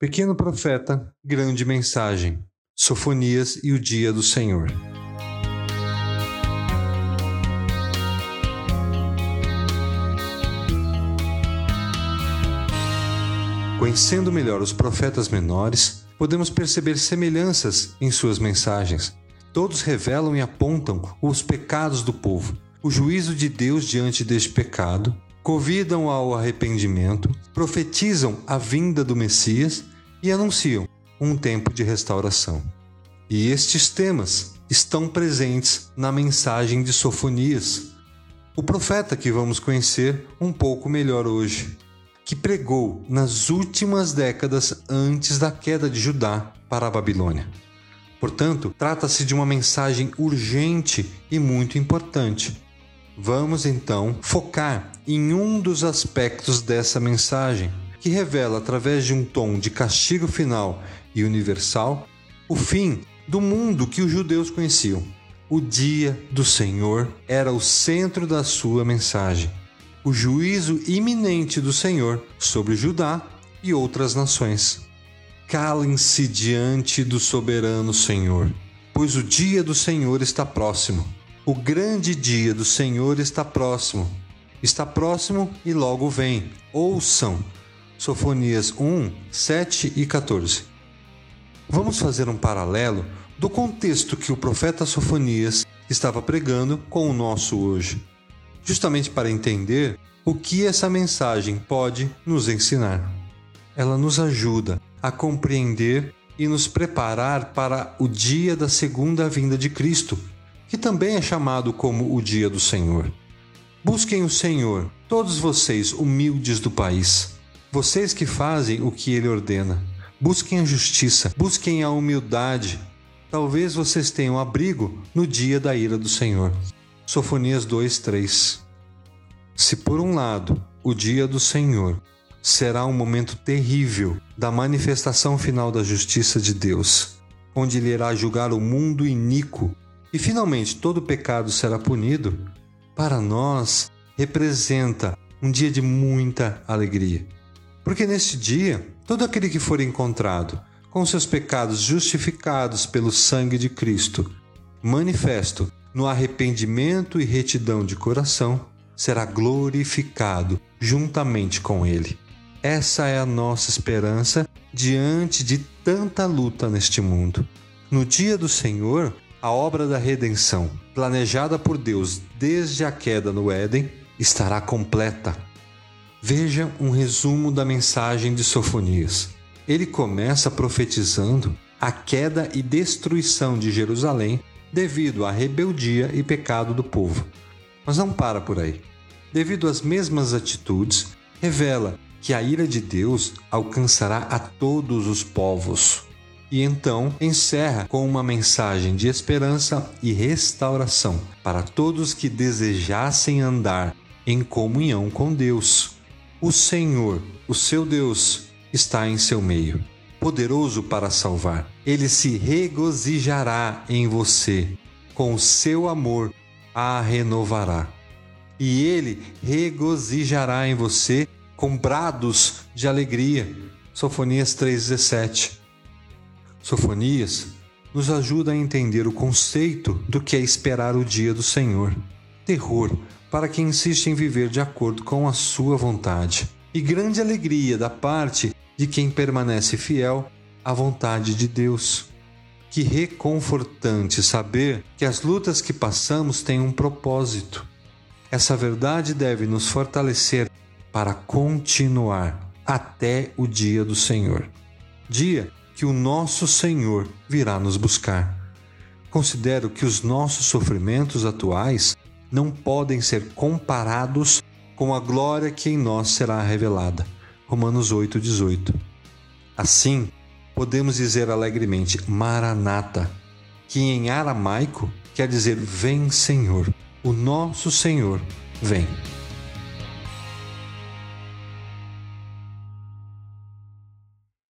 Pequeno profeta, grande mensagem. Sofonias e o dia do Senhor. Conhecendo melhor os profetas menores, podemos perceber semelhanças em suas mensagens. Todos revelam e apontam os pecados do povo, o juízo de Deus diante deste pecado, convidam ao arrependimento, profetizam a vinda do Messias e anunciam um tempo de restauração. E estes temas estão presentes na mensagem de Sofonias, o profeta que vamos conhecer um pouco melhor hoje, que pregou nas últimas décadas antes da queda de Judá para a Babilônia. Portanto, trata-se de uma mensagem urgente e muito importante. Vamos então focar em um dos aspectos dessa mensagem, que revela, através de um tom de castigo final e universal, o fim do mundo que os judeus conheciam. O dia do Senhor era o centro da sua mensagem. O juízo iminente do Senhor sobre Judá e outras nações. Calem-se diante do soberano Senhor, pois o dia do Senhor está próximo. O grande dia do Senhor está próximo. Está próximo e logo vem. Ouçam Sofonias 1, 7 e 14. Vamos fazer um paralelo do contexto que o profeta Sofonias estava pregando com o nosso hoje, justamente para entender o que essa mensagem pode nos ensinar. Ela nos ajuda a compreender e nos preparar para o dia da segunda vinda de Cristo, que também é chamado como o dia do Senhor. Busquem o Senhor, todos vocês humildes do país vocês que fazem o que ele ordena, busquem a justiça, busquem a humildade. Talvez vocês tenham abrigo no dia da ira do Senhor. Sofonias 2:3. Se por um lado o dia do Senhor será um momento terrível da manifestação final da justiça de Deus, onde ele irá julgar o mundo iníquo e finalmente todo pecado será punido, para nós representa um dia de muita alegria. Porque neste dia, todo aquele que for encontrado com seus pecados justificados pelo sangue de Cristo, manifesto no arrependimento e retidão de coração, será glorificado juntamente com Ele. Essa é a nossa esperança diante de tanta luta neste mundo. No dia do Senhor, a obra da redenção, planejada por Deus desde a queda no Éden, estará completa Veja um resumo da mensagem de Sofonias. Ele começa profetizando a queda e destruição de Jerusalém devido à rebeldia e pecado do povo. Mas não para por aí. Devido às mesmas atitudes, revela que a ira de Deus alcançará a todos os povos. E então encerra com uma mensagem de esperança e restauração para todos que desejassem andar em comunhão com Deus. O Senhor, o seu Deus, está em seu meio, poderoso para salvar. Ele se regozijará em você, com seu amor a renovará. E ele regozijará em você com brados de alegria. Sofonias 3:17. Sofonias nos ajuda a entender o conceito do que é esperar o dia do Senhor. Terror para quem insiste em viver de acordo com a sua vontade, e grande alegria da parte de quem permanece fiel à vontade de Deus. Que reconfortante saber que as lutas que passamos têm um propósito. Essa verdade deve nos fortalecer para continuar até o dia do Senhor. Dia que o nosso Senhor virá nos buscar. Considero que os nossos sofrimentos atuais não podem ser comparados com a glória que em nós será revelada. Romanos 8:18. Assim, podemos dizer alegremente Maranata, que em aramaico quer dizer vem Senhor. O nosso Senhor vem.